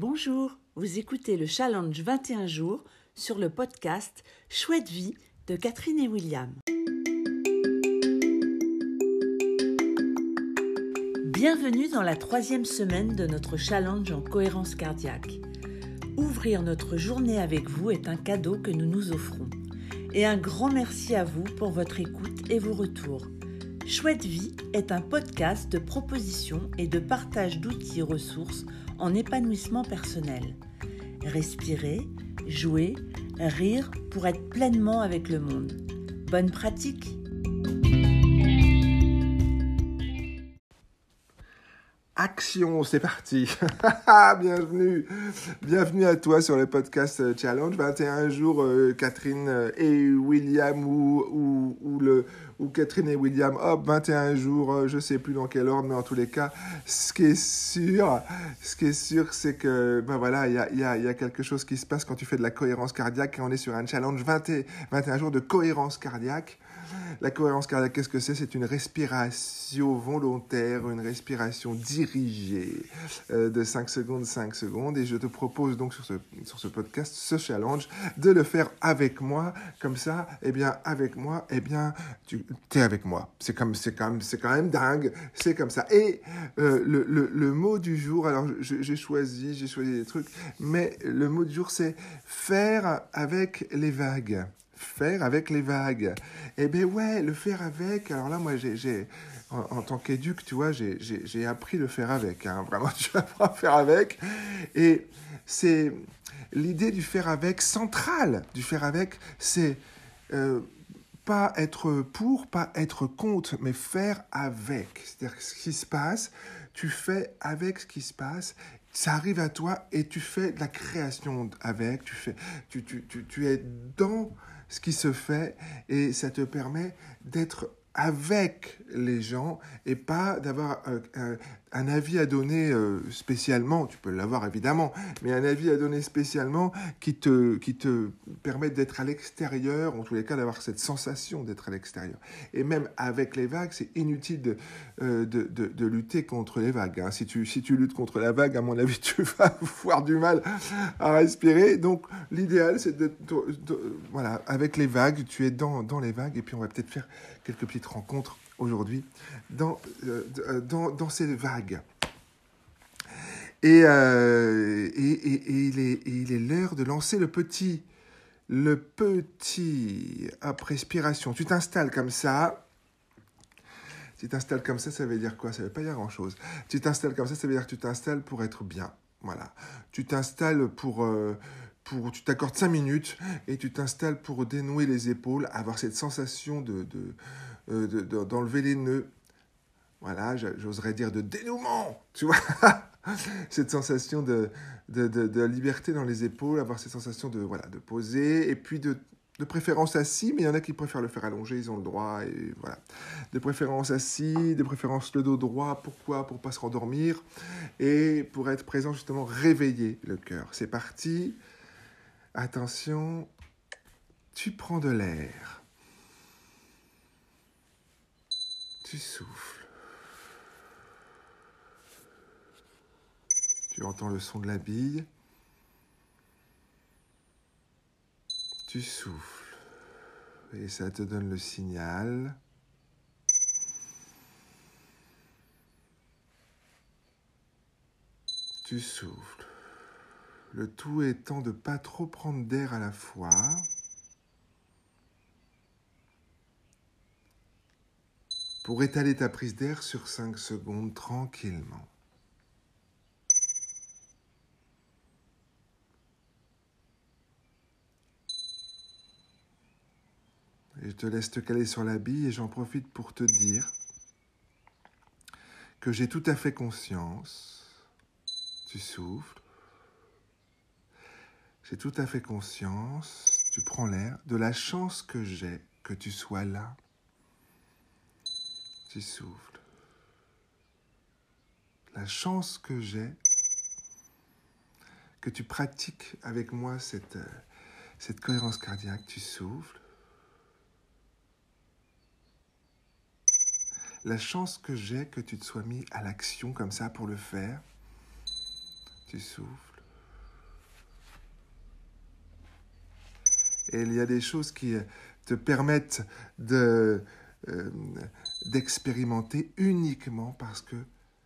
Bonjour, vous écoutez le challenge 21 jours sur le podcast Chouette vie de Catherine et William. Bienvenue dans la troisième semaine de notre challenge en cohérence cardiaque. Ouvrir notre journée avec vous est un cadeau que nous nous offrons. Et un grand merci à vous pour votre écoute et vos retours. Chouette Vie est un podcast de propositions et de partage d'outils et ressources en épanouissement personnel. Respirer, jouer, rire pour être pleinement avec le monde. Bonne pratique Action, c'est parti. bienvenue, bienvenue à toi sur le podcast euh, Challenge 21 jours. Euh, Catherine euh, et William ou, ou, ou, le ou Catherine et William. Hop, 21 jours. je sais plus dans quel ordre, mais en tous les cas, ce qui est sûr, ce qui est sûr, c'est que ben voilà, il y a, y, a, y a quelque chose qui se passe quand tu fais de la cohérence cardiaque. Et on est sur un challenge 20 21 jours de cohérence cardiaque. La cohérence cardiaque, qu'est-ce que c'est? C'est une respiration volontaire, une respiration dirigée euh, de 5 secondes, 5 secondes. Et je te propose donc sur ce, sur ce podcast, ce challenge, de le faire avec moi. Comme ça, eh bien, avec moi, eh bien, tu es avec moi. C'est comme, c'est quand même, c'est quand même dingue. C'est comme ça. Et euh, le, le, le, mot du jour, alors j'ai choisi, j'ai choisi des trucs, mais le mot du jour, c'est faire avec les vagues faire avec les vagues. Eh bien ouais, le faire avec, alors là moi j'ai, en, en, tant qu'éduc, tu vois, j'ai appris le faire avec, hein. vraiment tu apprends à faire avec. Et c'est l'idée du faire avec centrale, du faire avec, c'est euh, pas être pour, pas être contre, mais faire avec. C'est-à-dire ce qui se passe, tu fais avec ce qui se passe ça arrive à toi et tu fais de la création avec, tu, fais, tu, tu, tu, tu es dans ce qui se fait et ça te permet d'être avec les gens et pas d'avoir un, un, avis à donner euh, spécialement, tu peux l'avoir évidemment, mais un avis à donner spécialement qui te, qui te permet d'être à l'extérieur, en tous les cas d'avoir cette sensation d'être à l'extérieur. Et même avec les vagues, c'est inutile de, euh, de, de, lutter contre les vagues. Hein. Si, tu, si tu luttes contre la vague, à mon avis, tu vas avoir du mal à respirer. Donc l'idéal, c'est de, Voilà, avec les vagues, tu es dans, dans les vagues et puis on va peut-être faire quelques petites rencontres aujourd'hui dans, euh, dans, dans, ces vagues. Et, euh, et, et, et, il est, l'heure de lancer le petit, le petit, hop, respiration. Tu t'installes comme ça. Tu t'installes comme ça, ça veut dire quoi? Ça veut pas dire grand-chose. Tu t'installes comme ça, ça veut dire que tu t'installes pour être bien. Voilà. Tu t'installes pour... Euh, pour, tu t'accordes 5 minutes et tu t'installes pour dénouer les épaules, avoir cette sensation de, d'enlever les nœuds. Voilà, j'oserais dire de dénouement, tu vois Cette sensation de, de, de, liberté dans les épaules, avoir cette sensation de, voilà, de poser, et puis de, de préférence assis, mais il y en a qui préfèrent le faire allongé, ils ont le droit, et voilà. De préférence assis, de préférence le dos droit, pourquoi? Pour pas se rendormir, et pour être présent justement, réveiller le cœur. C'est parti, attention, tu prends de l'air. Tu souffles. Tu entends le son de la bille. Tu souffles. Et ça te donne le signal. Tu souffles. Le tout étant de pas trop prendre d'air à la fois. Pour étaler ta prise d'air sur 5 secondes tranquillement. Je te laisse te caler sur la bille et j'en profite pour te dire que j'ai tout à fait conscience, tu souffles, j'ai tout à fait conscience, tu prends l'air, de la chance que j'ai que tu sois là tu souffles. La chance que j'ai que tu pratiques avec moi cette, euh, cohérence cardiaque. Tu souffles. La chance que j'ai que tu te sois mis à l'action comme ça pour le faire. Tu souffles. Et il y a des choses qui euh, te permettent de, euh, d'expérimenter uniquement parce que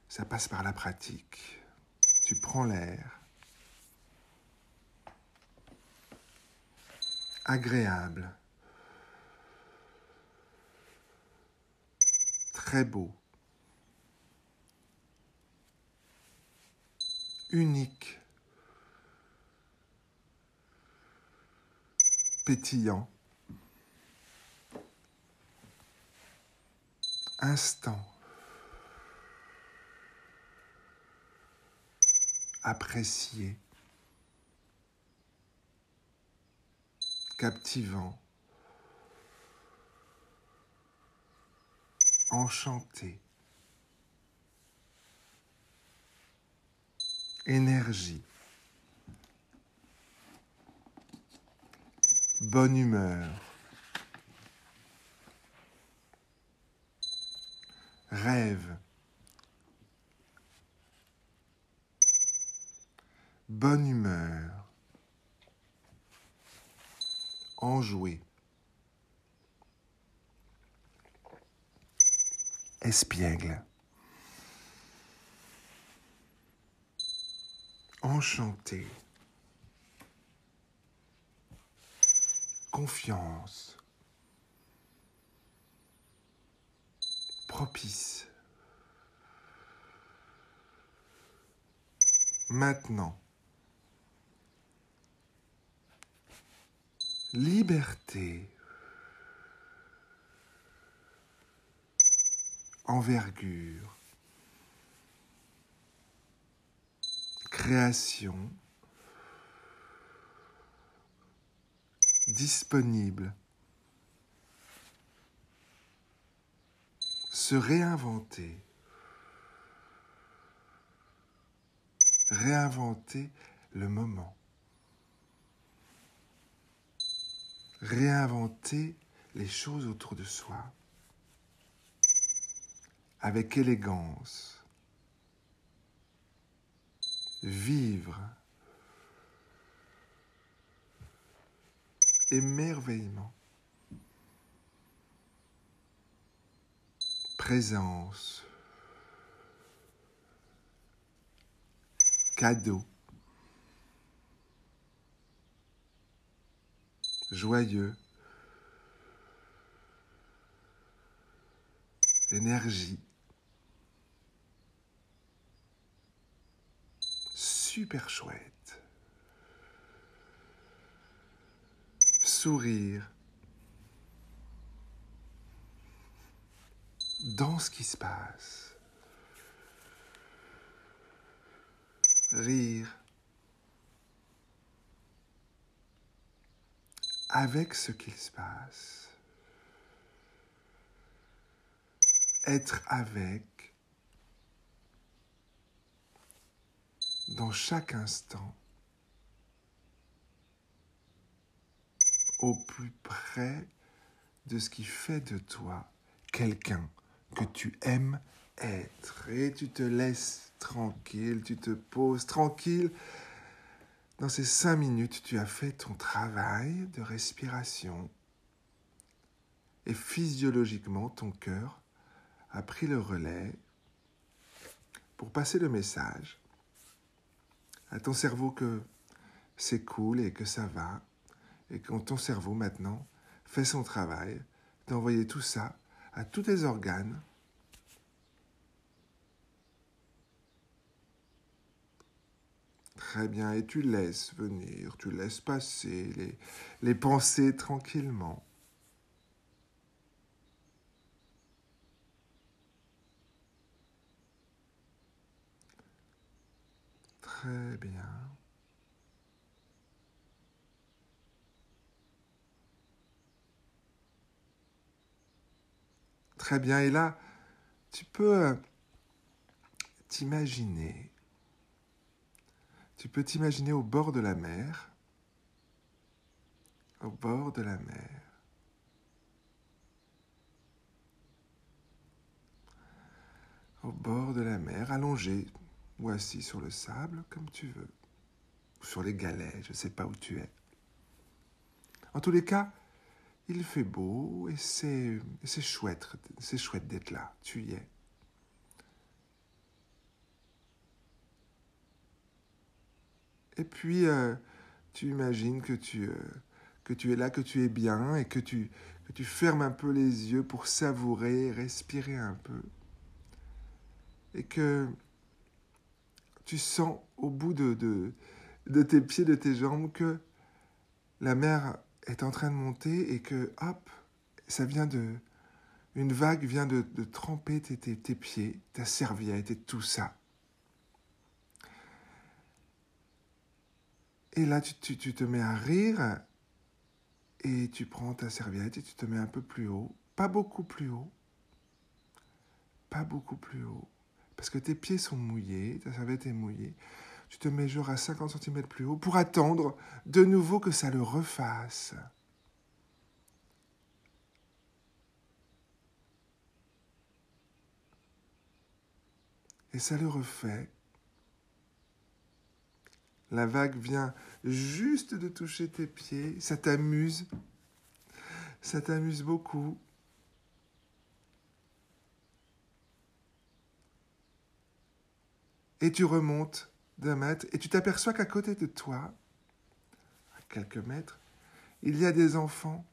ça passe par la pratique. Tu prends l'air. Agréable. Très beau. Unique. Pétillant. Instant. Apprécié. Captivant. Enchanté. Énergie. Bonne humeur. Rêve, bonne humeur, enjoué, espiègle, enchanté, confiance, propice. Maintenant, liberté, envergure, création, disponible. Se réinventer. Réinventer le moment. Réinventer les choses autour de soi avec élégance. Vivre. Émerveillement. Présence, cadeau, joyeux, énergie, super chouette, sourire, dans ce qui se passe. Rire avec ce qu'il se passe. Être avec dans chaque instant au plus près de ce qui fait de toi quelqu'un que tu aimes être. Et tu te laisses tranquille, tu te poses tranquille. Dans ces cinq minutes, tu as fait ton travail de respiration. Et physiologiquement, ton cœur a pris le relais pour passer le message à ton cerveau que c'est cool et que ça va. Et que ton cerveau maintenant fait son travail d'envoyer tout ça à tous tes organes. Très bien, et tu laisses venir, tu laisses passer les, les pensées tranquillement. Très bien. Très bien. Et là, tu peux euh, t'imaginer. Tu peux t'imaginer au bord de la mer. Au bord de la mer. Au bord de la mer, allongé ou assis sur le sable, comme tu veux. Ou sur les galets, je ne sais pas où tu es. En tous les cas, il fait beau et c'est chouette, c'est chouette d'être là. Tu y es. Et puis, euh, tu imagines que tu, euh, que tu es là, que tu es bien et que tu, que tu fermes un peu les yeux pour savourer, respirer un peu. Et que tu sens au bout de, de, de tes pieds, de tes jambes, que la mer est en train de monter et que, hop, ça vient de... Une vague vient de, tremper tes, pieds, ta serviette et tout ça. Et là, tu, tu, te mets à rire et tu prends ta serviette et tu te mets un peu plus haut. Pas beaucoup plus haut. Pas beaucoup plus haut. Parce que tes pieds sont mouillés, ta serviette est mouillée. Tu te mets genre à 50 cm plus haut pour attendre de nouveau que ça le refasse. Et ça le refait. La vague vient juste de toucher tes pieds. Ça t'amuse. Ça t'amuse beaucoup. Et tu remontes mètre et tu t'aperçois qu'à côté de toi, à quelques mètres, il y a des enfants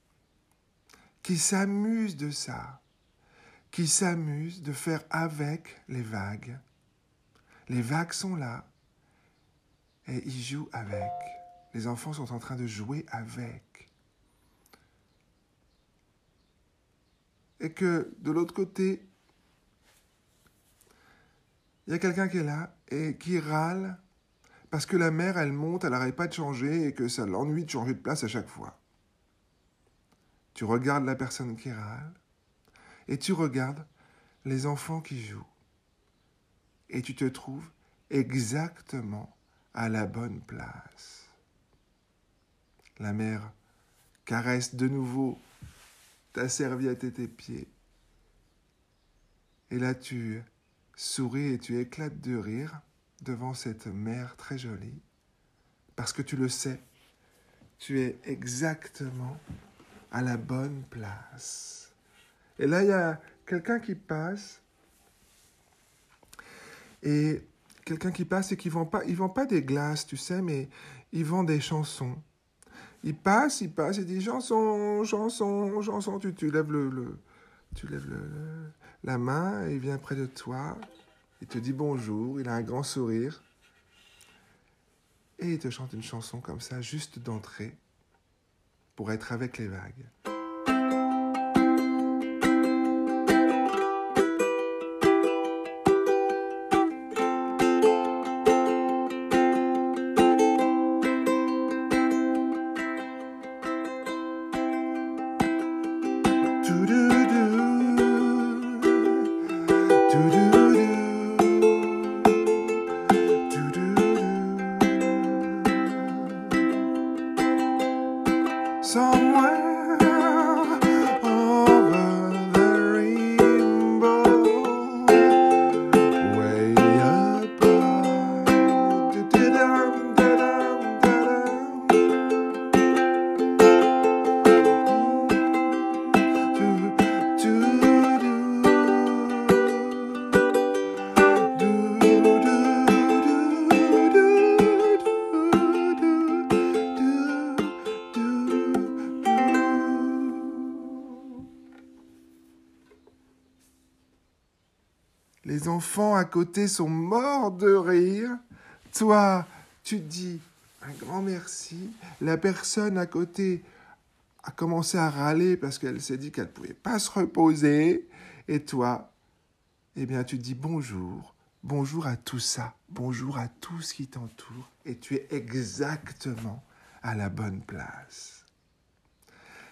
qui s'amusent de ça, qui s'amusent de faire avec les vagues. Les vagues sont là, et ils jouent avec. Les enfants sont en train de jouer avec. Et que de l'autre côté, il y a quelqu'un qui est là et qui râle parce que la mère, elle monte, elle n'arrête pas de changer et que ça l'ennuie de changer de place à chaque fois. Tu regardes la personne qui râle et tu regardes les enfants qui jouent. Et tu te trouves exactement à la bonne place. La mère caresse de nouveau ta serviette et tes pieds. Et là tu souris et tu éclates de rire devant cette mère très jolie, parce que tu le sais, tu es exactement à la bonne place. Et là, il y a quelqu'un qui passe et quelqu'un qui passe et qui vend pas, pas des glaces, tu sais, mais il vend des chansons. Il passe, il passe, il dit chanson, chanson, chanson. Tu, tu lèves le, tu lèves le, la main, il vient près de toi, il te dit bonjour, il a un grand sourire et il te chante une chanson comme ça, juste d'entrée, pour être avec les vagues. Enfants à côté sont morts de rire. Toi, tu dis un grand merci. La personne à côté a commencé à râler parce qu'elle s'est dit qu'elle ne pouvait pas se reposer. Et toi, eh bien, tu dis bonjour. Bonjour à tout ça. Bonjour à tout ce qui t'entoure. Et tu es exactement à la bonne place.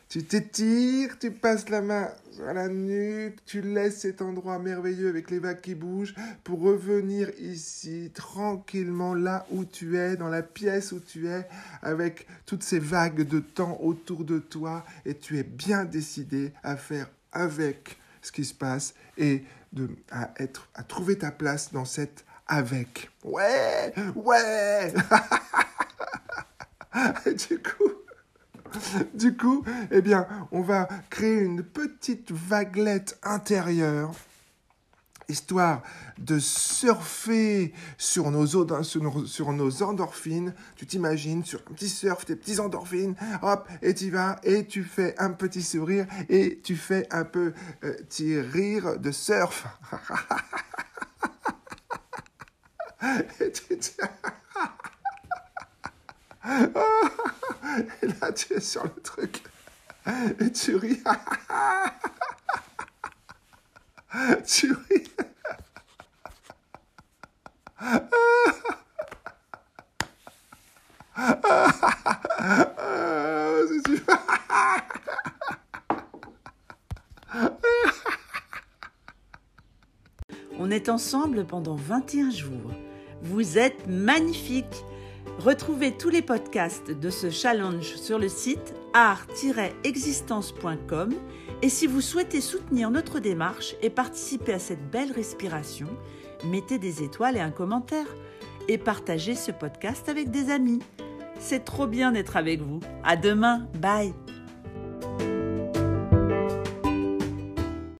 Tu t'étires, tu passes la main sur la nuque, tu laisses cet endroit merveilleux avec les vagues qui bougent pour revenir ici tranquillement là où tu es, dans la pièce où tu es, avec toutes ces vagues de temps autour de toi et tu es bien décidé à faire avec ce qui se passe et de, à, être, à trouver ta place dans cette avec. Ouais, ouais. du coup, Du coup, eh bien, on va créer une petite vaguelette intérieure histoire de surfer sur nos, endorphines. Tu t'imagines sur un petit surf, tes petits endorphines, hop, et tu vas, et tu fais un petit sourire, et tu fais un peu euh, rire de surf. et là, tu es sur le truc. Et tu ris. tu ris. On est ensemble pendant 21 jours. Vous êtes magnifiques. Retrouvez tous les podcasts de ce challenge sur le site art-existence.com et si vous souhaitez soutenir notre démarche et participer à cette belle respiration, mettez des étoiles et un commentaire et partagez ce podcast avec des amis. C'est trop bien d'être avec vous. À demain. Bye.